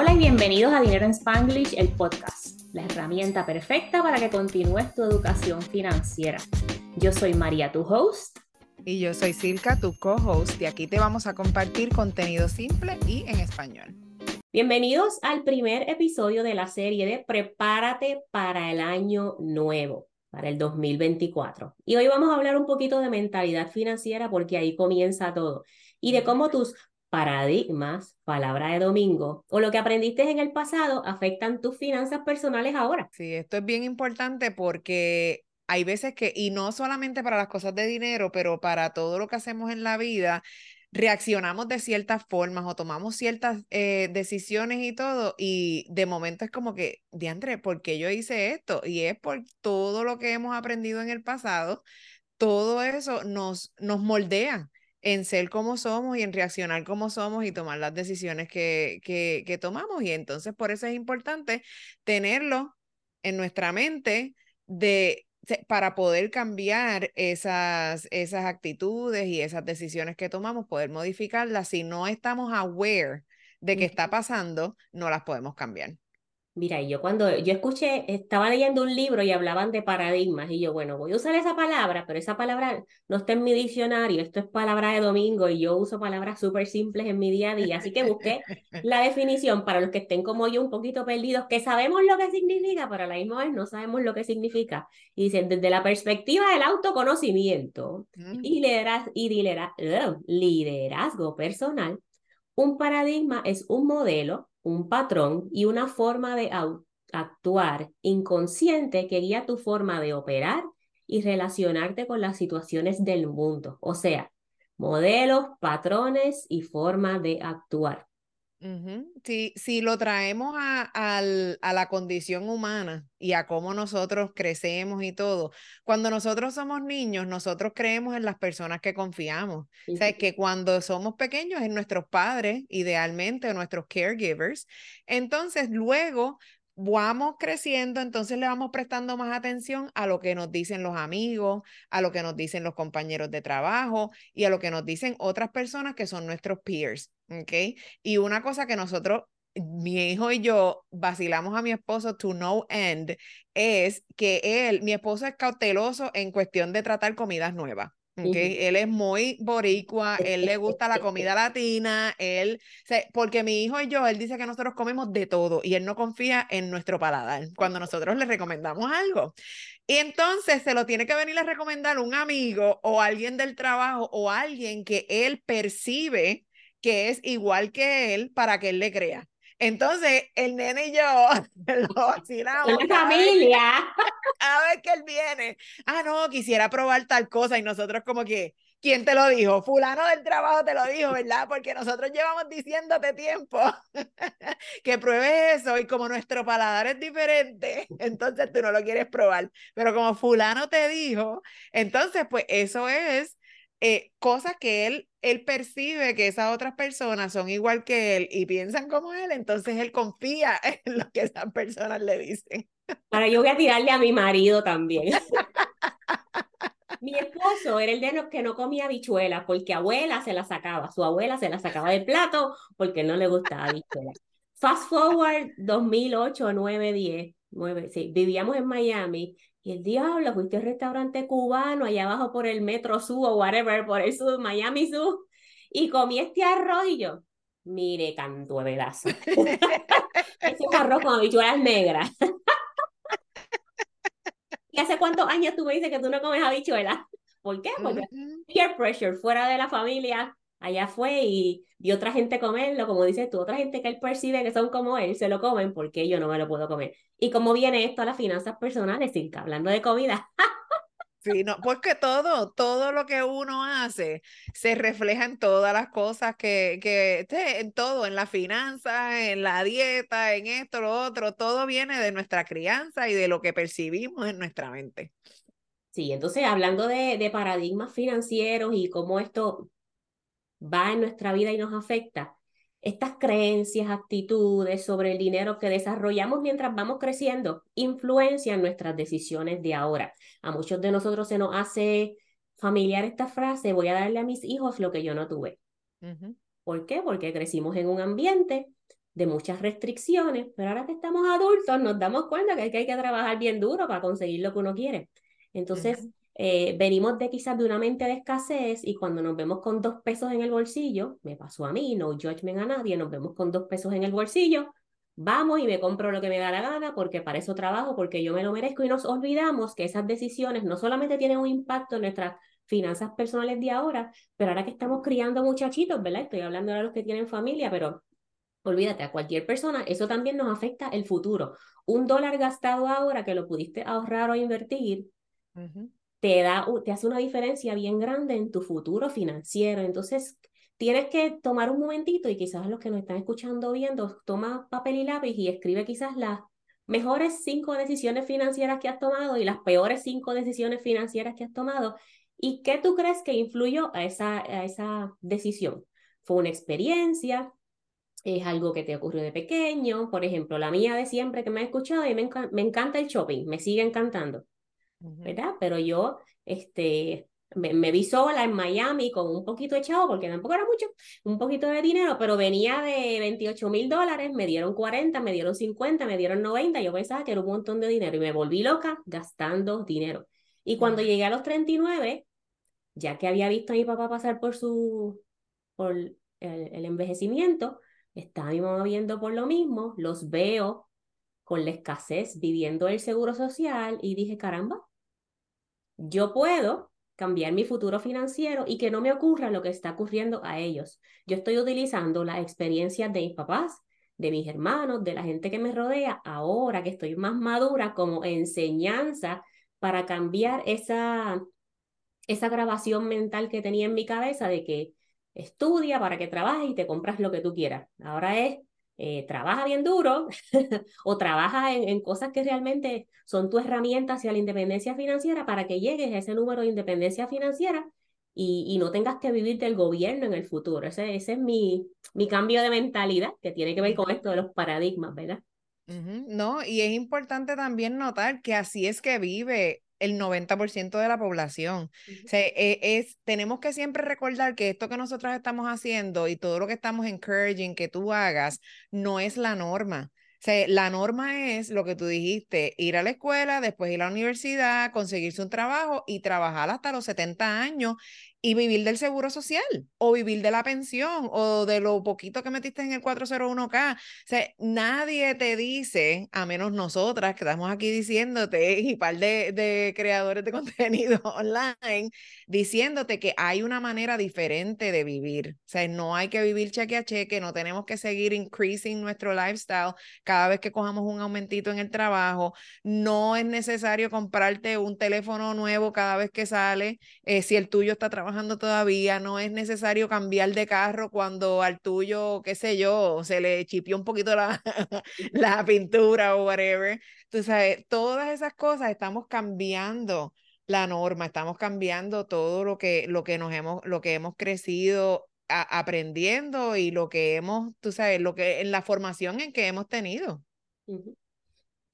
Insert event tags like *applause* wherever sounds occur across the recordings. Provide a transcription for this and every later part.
Hola y bienvenidos a Dinero en Spanglish, el podcast, la herramienta perfecta para que continúes tu educación financiera. Yo soy María, tu host. Y yo soy Silka, tu co-host, y aquí te vamos a compartir contenido simple y en español. Bienvenidos al primer episodio de la serie de Prepárate para el año nuevo, para el 2024. Y hoy vamos a hablar un poquito de mentalidad financiera porque ahí comienza todo y de cómo tus paradigmas, palabra de domingo, o lo que aprendiste en el pasado afectan tus finanzas personales ahora. Sí, esto es bien importante porque hay veces que, y no solamente para las cosas de dinero, pero para todo lo que hacemos en la vida, reaccionamos de ciertas formas o tomamos ciertas eh, decisiones y todo, y de momento es como que, diantre, ¿por qué yo hice esto? Y es por todo lo que hemos aprendido en el pasado, todo eso nos, nos moldea en ser como somos y en reaccionar como somos y tomar las decisiones que, que, que tomamos. Y entonces por eso es importante tenerlo en nuestra mente de para poder cambiar esas, esas actitudes y esas decisiones que tomamos, poder modificarlas. Si no estamos aware de qué está pasando, no las podemos cambiar. Mira, yo cuando yo escuché, estaba leyendo un libro y hablaban de paradigmas y yo, bueno, voy a usar esa palabra, pero esa palabra no está en mi diccionario, esto es palabra de domingo y yo uso palabras súper simples en mi día a día, así que busqué *laughs* la definición para los que estén como yo un poquito perdidos, que sabemos lo que significa, pero a la misma vez no sabemos lo que significa. Y dicen, desde la perspectiva del autoconocimiento mm. y, liderazgo, y liderazgo personal, un paradigma es un modelo un patrón y una forma de actuar inconsciente que guía tu forma de operar y relacionarte con las situaciones del mundo. O sea, modelos, patrones y forma de actuar si, lo traemos a, a, la condición humana y a cómo nosotros crecemos y todo, cuando nosotros somos niños, nosotros creemos en las personas que confiamos. O sea, que cuando somos pequeños, en nuestros padres, idealmente, o nuestros caregivers. Entonces, luego vamos creciendo, entonces le vamos prestando más atención a lo que nos dicen los amigos, a lo que nos dicen los compañeros de trabajo y a lo que nos dicen otras personas que son nuestros peers, ¿ok? Y una cosa que nosotros, mi hijo y yo vacilamos a mi esposo to no end es que él, mi esposo es cauteloso en cuestión de tratar comidas nuevas. Okay. Él es muy boricua, *laughs* él le gusta la comida latina, él, porque mi hijo y yo, él dice que nosotros comemos de todo y él no confía en nuestro paladar cuando nosotros le recomendamos algo. Y entonces se lo tiene que venir a recomendar un amigo o alguien del trabajo o alguien que él percibe que es igual que él para que él le crea. Entonces, el nene y yo *laughs* lo vacilamos. La familia. A ver *laughs* que él viene. Ah, no, quisiera probar tal cosa. Y nosotros, como que, ¿quién te lo dijo? Fulano del trabajo te lo dijo, ¿verdad? Porque nosotros llevamos diciéndote tiempo *laughs* que pruebes eso. Y como nuestro paladar es diferente, entonces tú no lo quieres probar. Pero como Fulano te dijo, entonces, pues eso es eh, cosas que él, él percibe que esas otras personas son igual que él y piensan como él, entonces él confía *laughs* en lo que esas personas le dicen. Ahora yo voy a tirarle a mi marido también. *laughs* mi esposo era el de los que no comía habichuelas porque abuela se la sacaba, su abuela se la sacaba del plato porque no le gustaba habichuelas. Fast forward 2008, 9, 10, 9, sí, vivíamos en Miami y el diablo, fuiste al restaurante cubano allá abajo por el Metro Sur o whatever, por el sur, Miami Sur, y comí este arroz y yo, mire, canto de vedazo. *laughs* Ese arroz con habichuelas negras. *laughs* ¿Y hace cuántos años tú me dices que tú no comes habichuelas? ¿Por qué? Porque peer pressure, fuera de la familia, allá fue y vio otra gente comerlo, como dices tú, otra gente que él percibe que son como él, se lo comen, porque yo no me lo puedo comer? ¿Y cómo viene esto a las finanzas personales, Silka? Hablando de comida. Sí, no, porque todo, todo lo que uno hace se refleja en todas las cosas que, que, en todo, en la finanzas, en la dieta, en esto, lo otro, todo viene de nuestra crianza y de lo que percibimos en nuestra mente. Sí, entonces hablando de, de paradigmas financieros y cómo esto va en nuestra vida y nos afecta, estas creencias, actitudes sobre el dinero que desarrollamos mientras vamos creciendo influencian nuestras decisiones de ahora. A muchos de nosotros se nos hace familiar esta frase, voy a darle a mis hijos lo que yo no tuve. ¿Por qué? Porque crecimos en un ambiente de muchas restricciones, pero ahora que estamos adultos nos damos cuenta que hay que, hay que trabajar bien duro para conseguir lo que uno quiere. Entonces, eh, venimos de quizás de una mente de escasez y cuando nos vemos con dos pesos en el bolsillo, me pasó a mí, no judgment a nadie, nos vemos con dos pesos en el bolsillo, vamos y me compro lo que me da la gana porque para eso trabajo, porque yo me lo merezco y nos olvidamos que esas decisiones no solamente tienen un impacto en nuestras finanzas personales de ahora, pero ahora que estamos criando muchachitos, ¿verdad? Estoy hablando de los que tienen familia, pero olvídate, a cualquier persona, eso también nos afecta el futuro. Un dólar gastado ahora que lo pudiste ahorrar o invertir, te, da, te hace una diferencia bien grande en tu futuro financiero. Entonces, tienes que tomar un momentito y quizás los que nos están escuchando viendo, toma papel y lápiz y escribe quizás las mejores cinco decisiones financieras que has tomado y las peores cinco decisiones financieras que has tomado. ¿Y qué tú crees que influyó a esa, a esa decisión? ¿Fue una experiencia? ¿Es algo que te ocurrió de pequeño? Por ejemplo, la mía de siempre que me ha escuchado y me, me encanta el shopping, me sigue encantando. ¿Verdad? Pero yo, este, me, vi sola en Miami con un poquito de chavo, porque tampoco era mucho, un poquito de dinero, pero venía de 28 mil dólares, me dieron 40, me dieron 50, me dieron 90, yo pensaba que era un montón de dinero y me volví loca gastando dinero. Y cuando llegué a los 39, ya que había visto a mi papá pasar por su, por el, el envejecimiento, estaba mi mamá viendo por lo mismo, los veo con la escasez, viviendo el seguro social y dije, caramba, yo puedo cambiar mi futuro financiero y que no me ocurra lo que está ocurriendo a ellos. Yo estoy utilizando las experiencias de mis papás, de mis hermanos, de la gente que me rodea, ahora que estoy más madura como enseñanza para cambiar esa, esa grabación mental que tenía en mi cabeza de que estudia para que trabajes y te compras lo que tú quieras. Ahora es eh, trabaja bien duro *laughs* o trabaja en, cosas que realmente son tu herramienta hacia la independencia financiera para que llegues a ese número de independencia financiera y, no tengas que vivir del gobierno en el futuro. Ese, ese es mi, mi cambio de mentalidad que tiene que ver con esto de los paradigmas, ¿verdad? No, y es importante también notar que así es que vive el 90% de la población. o sea, e, es, tenemos que siempre recordar que esto que nosotros estamos haciendo y todo lo que estamos encouraging que tú hagas no es la norma. O sea, la norma es lo que tú dijiste, ir a la escuela, después ir a la universidad, conseguirse un trabajo y trabajar hasta los 70 años y vivir del seguro social o vivir de la pensión o de lo poquito que metiste en el 401k. O sea, nadie te dice, a menos nosotras que estamos aquí diciéndote y par de, de creadores de *laughs* contenido online, diciéndote que hay una manera diferente de vivir. O sea, no hay que vivir cheque a cheque, no tenemos que seguir increasing nuestro lifestyle cada vez que cojamos un aumentito en el trabajo. No es necesario comprarte un teléfono nuevo cada vez que sale eh, si el tuyo está trabajando trabajando todavía, no es necesario cambiar de carro cuando al tuyo, qué sé yo, se le chipió un poquito la, *laughs* la pintura o whatever. Tú sabes, todas esas cosas estamos cambiando la norma, estamos cambiando todo lo que, lo que nos hemos, lo que hemos crecido aprendiendo y lo que hemos, tú sabes, lo que en la formación en que hemos tenido.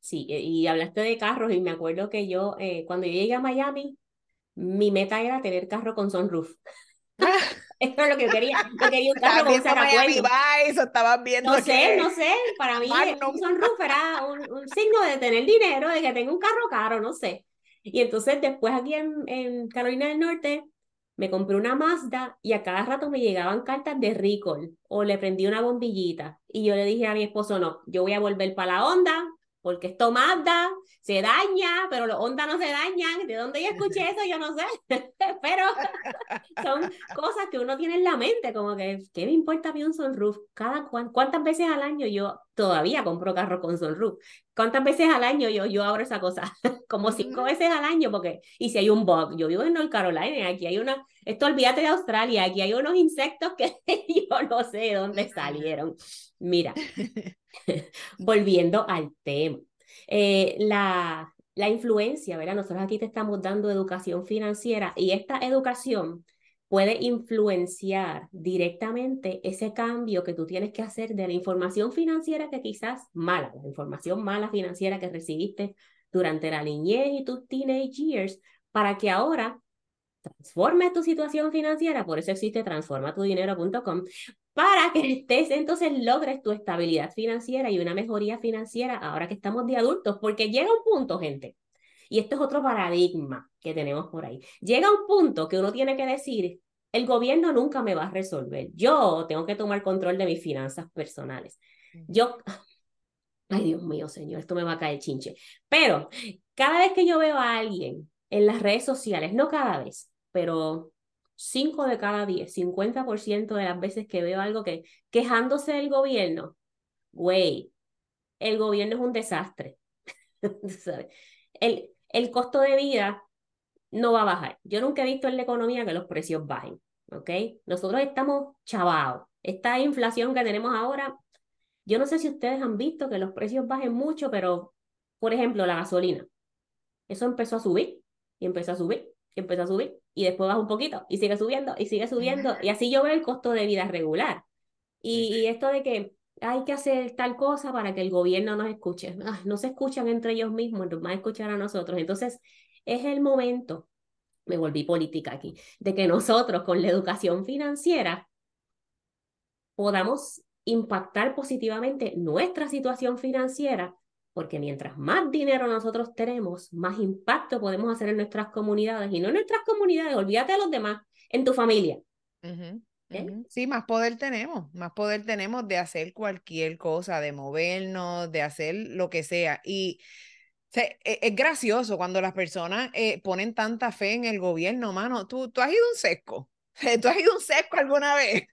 Sí, y hablaste de carros y me acuerdo que yo, eh, cuando yo llegué a Miami, mi meta era tener carro con sunroof. *laughs* Eso es lo que quería. Yo quería un carro con sacacuello. Estaban viendo no sé, no sé. Para mí un sunroof era un, un, signo de tener dinero, de que tengo un carro caro, no sé. Y entonces después aquí en, en Carolina del Norte me compré una Mazda y a cada rato me llegaban cartas de recall o le prendí una bombillita. Y yo le dije a mi esposo, no, yo voy a volver para la onda, porque esto Mazda se daña, pero los Honda no se dañan. ¿De dónde yo escuché eso? Yo no sé. *laughs* pero son cosas que uno tiene en la mente, como que, ¿qué me importa a mí un sunroof? Cada, ¿Cuántas veces al año yo todavía compro carro con sunroof? ¿Cuántas veces al año yo, yo abro esa cosa? *laughs* como cinco veces al año, porque, y si hay un bug, yo vivo en North Carolina, aquí hay una, esto olvídate de Australia, aquí hay unos insectos que *laughs* yo no sé de dónde salieron. Mira, *laughs* volviendo al tema. Eh, la, la influencia, ¿verdad? Nosotros aquí te estamos dando educación financiera y esta educación puede influenciar directamente ese cambio que tú tienes que hacer de la información financiera que quizás mala, la información mala financiera que recibiste durante la niñez y tus teenage years, para que ahora transformes tu situación financiera, por eso existe transformatudinero.com, para que estés, entonces logres tu estabilidad financiera y una mejoría financiera ahora que estamos de adultos, porque llega un punto, gente, y esto es otro paradigma que tenemos por ahí, llega un punto que uno tiene que decir, el gobierno nunca me va a resolver, yo tengo que tomar control de mis finanzas personales. Yo, *laughs* ay Dios mío, señor, esto me va a caer chinche, pero cada vez que yo veo a alguien en las redes sociales, no cada vez, pero 5 de cada 10, 50% de las veces que veo algo que quejándose del gobierno, güey, el gobierno es un desastre. *laughs* el, el costo de vida no va a bajar. Yo nunca he visto en la economía que los precios bajen, ¿ok? Nosotros estamos chavados. Esta inflación que tenemos ahora, yo no sé si ustedes han visto que los precios bajen mucho, pero, por ejemplo, la gasolina. Eso empezó a subir y empezó a subir y empezó a subir y después baja un poquito y sigue subiendo y sigue subiendo y así yo veo el costo de vida regular. Y, esto de que hay que hacer tal cosa para que el gobierno nos escuche. Ah, no se escuchan entre ellos mismos, nos van a escuchar a nosotros. Entonces, es el momento, me volví política aquí, de que nosotros con la educación financiera podamos impactar positivamente nuestra situación financiera porque mientras más dinero nosotros tenemos, más impacto podemos hacer en nuestras comunidades y no en nuestras comunidades, olvídate de los demás, en tu familia. Sí, más poder tenemos, más poder tenemos de hacer cualquier cosa, de movernos, de hacer lo que sea. Y e, es, gracioso cuando las personas eh, ponen tanta fe en el gobierno, mano. ¿Tú, tú has ido un sesco? *laughs* ¿Tú has ido un sesco alguna vez?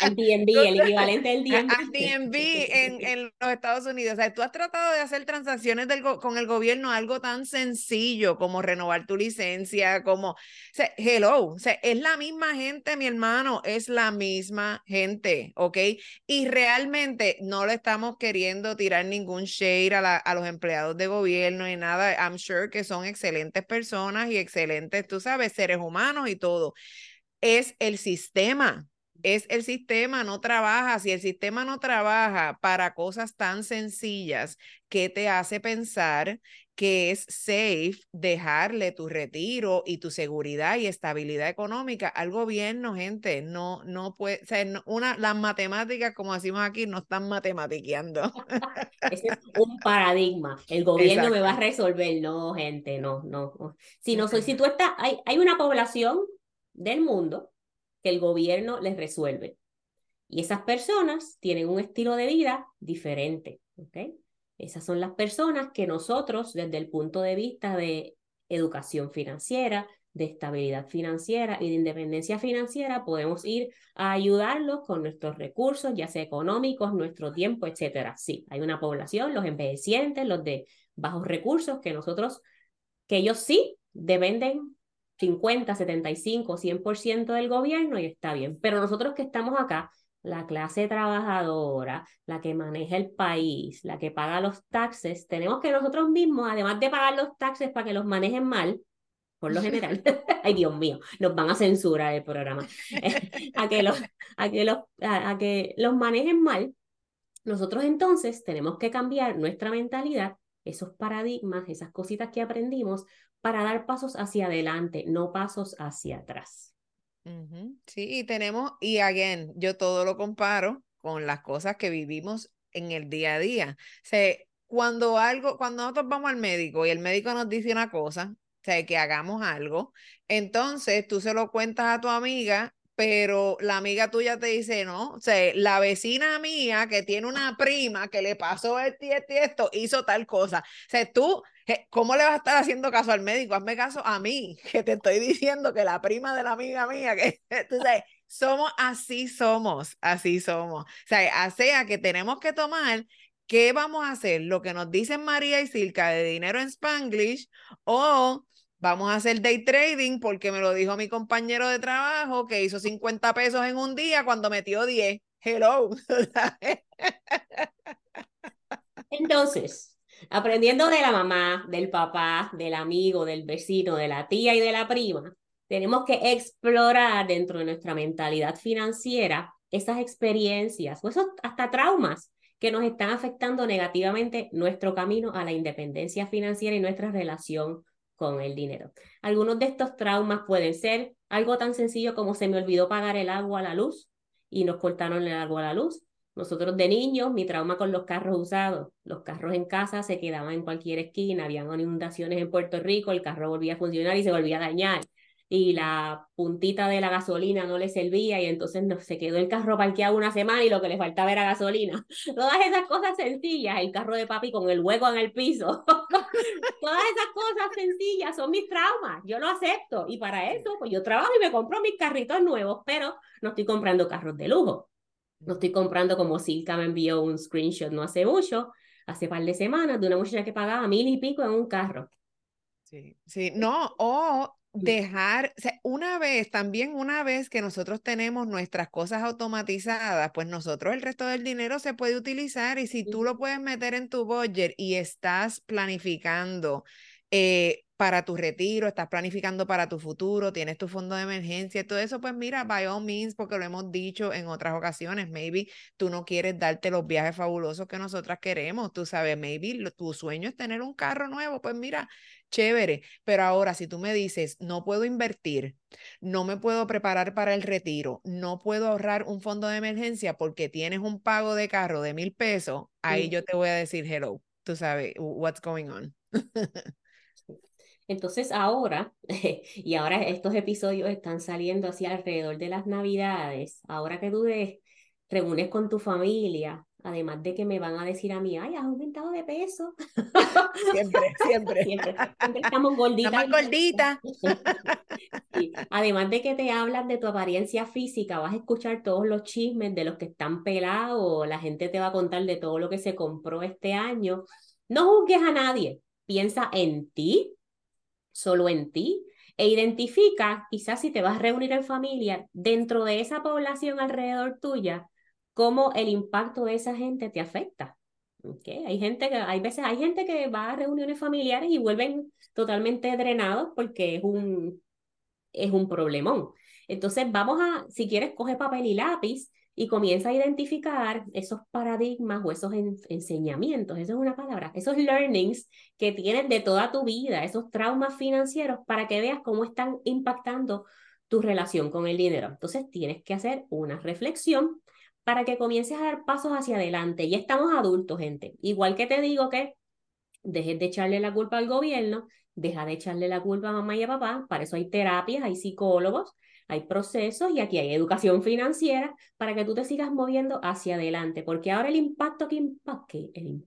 Al DNB, el equivalente del DNB. Al DNB en, en, los Estados Unidos. O sea, tú has tratado de hacer transacciones del con el gobierno algo tan sencillo como renovar tu licencia, como, o sea, hello, o sea, es la misma gente, mi hermano, es la misma gente, ¿ok? Y realmente no le estamos queriendo tirar ningún shade a, la, a los empleados de gobierno y nada. I'm sure que son excelentes personas y excelentes, tú sabes, seres humanos y todo. Es el sistema es el sistema, no trabaja. Si el sistema no trabaja para cosas tan sencillas, ¿qué te hace pensar que es safe dejarle tu retiro y tu seguridad y estabilidad económica al gobierno, gente? No, no puede, ser una, las matemáticas, como decimos aquí, no están matematiqueando. *laughs* es un paradigma. El gobierno me va a resolver. No, gente, no, no. Si no soy, si tú estás, hay, hay una población del mundo el gobierno les resuelve. Y esas personas tienen un estilo de vida diferente. ¿okay? Esas son las personas que nosotros, desde el punto de vista de educación financiera, de estabilidad financiera y de independencia financiera, podemos ir a ayudarlos con nuestros recursos, ya sea económicos, nuestro tiempo, etcétera. Sí, hay una población, los envejecientes, los de bajos recursos, que nosotros, que ellos sí dependen 50, 75, 100% del gobierno y está bien. Pero nosotros que estamos acá, la clase trabajadora, la que maneja el país, la que paga los taxes, tenemos que nosotros mismos, además de pagar los taxes para que los manejen mal, por lo general, *laughs* *laughs* ay Dios mío, nos van a censurar el programa, a, que los, a, que los, a que los manejen mal, nosotros entonces tenemos que cambiar nuestra mentalidad, esos paradigmas, esas cositas que aprendimos, para dar pasos hacia adelante, no pasos hacia atrás. Sí, y tenemos, y again, yo todo lo comparo con las cosas que vivimos en el día a día. O cuando algo, cuando nosotros vamos al médico y el médico nos dice una cosa, sea, que hagamos algo, entonces tú se lo cuentas a tu amiga pero la amiga tuya te dice, no, o sea, la vecina mía que tiene una prima que le pasó esto y esto hizo tal cosa. O sea, tú, ¿cómo le vas a estar haciendo caso al médico? Hazme caso a mí, *laughs* que te estoy diciendo que la prima de la amiga mía, que *laughs* tú sabes, somos así somos, así somos. O sea, sea que tenemos que tomar ¿qué vamos a hacer? Lo que nos dicen María y Silka de dinero en Spanglish o Vamos a hacer day trading porque me lo dijo mi compañero de trabajo que hizo 50 pesos en un día cuando metió 10. Hello. *laughs* Entonces, aprendiendo de la mamá, del papá, del amigo, del vecino, de la tía y de la prima, tenemos que explorar dentro de nuestra mentalidad financiera esas experiencias o esos hasta traumas que nos están afectando negativamente nuestro camino a la independencia financiera y nuestra relación con el dinero. Algunos de estos traumas pueden ser algo tan sencillo como se me olvidó pagar el agua, la luz y nos cortaron el agua a la luz. Nosotros de niños, mi trauma con los carros usados, los carros en casa se quedaban en cualquier esquina, habían inundaciones en Puerto Rico, el carro volvía a funcionar y se volvía a dañar y la puntita de la gasolina no le servía y entonces no, se quedó el carro parqueado una semana y lo que le faltaba era gasolina. *laughs* Todas esas cosas sencillas, el carro de papi con el hueco en el piso, *laughs* todas esas cosas sencillas son mis traumas, yo lo acepto y para eso pues yo trabajo y me compro mis carritos nuevos, pero no estoy comprando carros de lujo. No estoy comprando como Silka me envió un screenshot no hace mucho, hace par de semanas, de una muchacha que pagaba mil y pico en un carro. Sí, sí, no, o dejar, o sea, una vez, también una vez que nosotros tenemos nuestras cosas automatizadas, pues nosotros el resto del dinero se puede utilizar y si tú lo puedes meter en tu budget y estás planificando eh, para tu retiro, estás planificando para tu futuro, tienes tu fondo de emergencia, todo eso, pues mira, by all means, porque lo hemos dicho en otras ocasiones, maybe tú no quieres darte los viajes fabulosos que nosotras queremos, tú sabes, maybe tu sueño es tener un carro nuevo, pues mira, chévere, pero ahora si tú me dices, no puedo invertir, no me puedo preparar para el retiro, no puedo ahorrar un fondo de emergencia porque tienes un pago de carro de mil pesos, ahí yo te voy a decir, hello, tú sabes, what's going on. *laughs* Entonces ahora, *laughs* y ahora estos episodios están saliendo hacia alrededor de las navidades, ahora que tú te reúnes con tu familia, además de que me van a decir a mí, ay, has aumentado de peso. *laughs* *laughs* Siempre, siempre. siempre, estamos gorditas. Estamos gorditas. Además de que te hablan de tu apariencia física, vas a escuchar todos los chismes de los que están pelados, la gente te va a contar de todo lo que se compró este año. No juzgues a nadie, piensa en ti, solo en ti, e identifica, quizás si te vas a reunir en familia, dentro de esa población alrededor tuya, cómo el impacto de esa gente te afecta. ¿Okay? Hay gente que, hay veces hay gente que va a reuniones familiares y vuelven totalmente drenados porque es un, es un problemón. Entonces vamos a, si quieres, coge papel y lápiz y comienza a identificar esos paradigmas o esos enseñamientos, eso es una palabra, esos learnings que tienes de toda tu vida, esos traumas financieros para que veas cómo están impactando tu relación con el dinero. Entonces tienes que hacer una reflexión para que comiences a dar pasos hacia adelante. Ya estamos adultos, gente. Igual que te digo que dejes de echarle la culpa al gobierno, deja de echarle la culpa a mamá y a papá, para eso hay terapias, hay psicólogos, hay procesos y aquí hay educación financiera para que tú te sigas moviendo hacia adelante, porque ahora el impacto que impacta, el,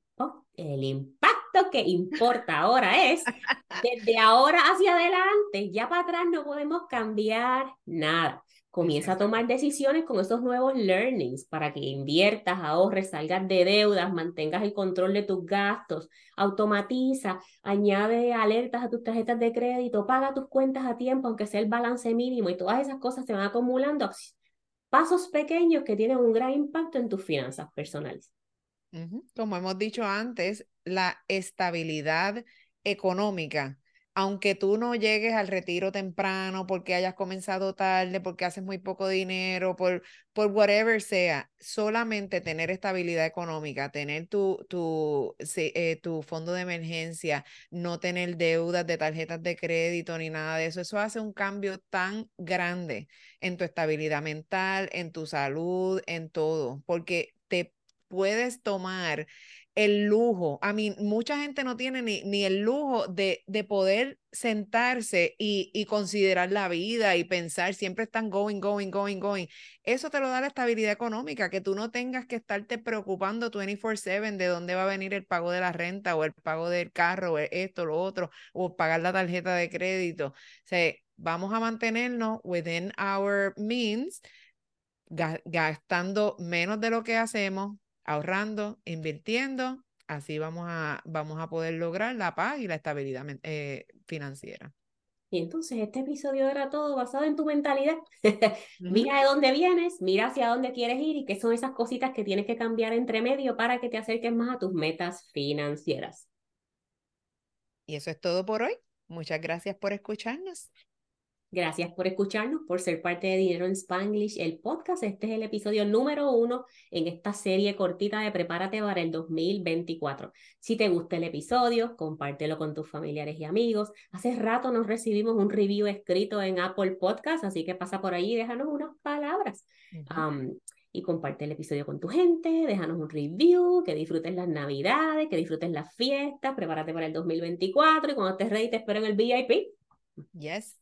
el impacto que importa ahora es, *laughs* desde ahora hacia adelante, ya para atrás no podemos cambiar nada. Comienza a tomar decisiones con esos nuevos learnings para que inviertas, ahorres, salgas de deudas, mantengas el control de tus gastos, automatiza, añade alertas a tus tarjetas de crédito, paga tus cuentas a tiempo, aunque sea el balance mínimo y todas esas cosas se van acumulando. Pasos pequeños que tienen un gran impacto en tus finanzas personales. Como hemos dicho antes, la estabilidad económica aunque tú no llegues al retiro temprano porque hayas comenzado tarde, porque haces muy poco dinero, por, por whatever sea, solamente tener estabilidad económica, tener tu, tu, eh, tu fondo de emergencia, no tener deudas de tarjetas de crédito ni nada de eso, eso hace un cambio tan grande en tu estabilidad mental, en tu salud, en todo, porque te puedes tomar el lujo. A mí, mucha gente no tiene ni, ni el lujo de, de poder sentarse y, y, considerar la vida y pensar, siempre están going, going, going, going. Eso te lo da la estabilidad económica, que tú no tengas que estarte preocupando 24/7 de dónde va a venir el pago de la renta o el pago del carro, o esto, lo otro, o pagar la tarjeta de crédito. O vamos a mantenernos within our means, gastando menos de lo que hacemos, ahorrando, invirtiendo, así vamos a, vamos a poder lograr la paz y la estabilidad eh, financiera. Y entonces este episodio era todo basado en tu mentalidad. *laughs* mira de dónde vienes, mira hacia dónde quieres ir y qué son esas cositas que tienes que cambiar entre medio para que te acerques más a tus metas financieras. Y eso es todo por hoy. Muchas gracias por escucharnos. Gracias por escucharnos, por ser parte de Dinero en Spanglish, el podcast. Este es el episodio número uno en esta serie cortita de Prepárate para el 2024. Si te gusta el episodio, compártelo con tus familiares y amigos. Hace rato nos recibimos un review escrito en Apple Podcast, así que pasa por ahí y déjanos unas palabras. y comparte el episodio con tu gente, déjanos un review, que disfrutes las navidades, que disfrutes las fiestas, prepárate para el 2024 y cuando estés ready te espero en el VIP. Yes.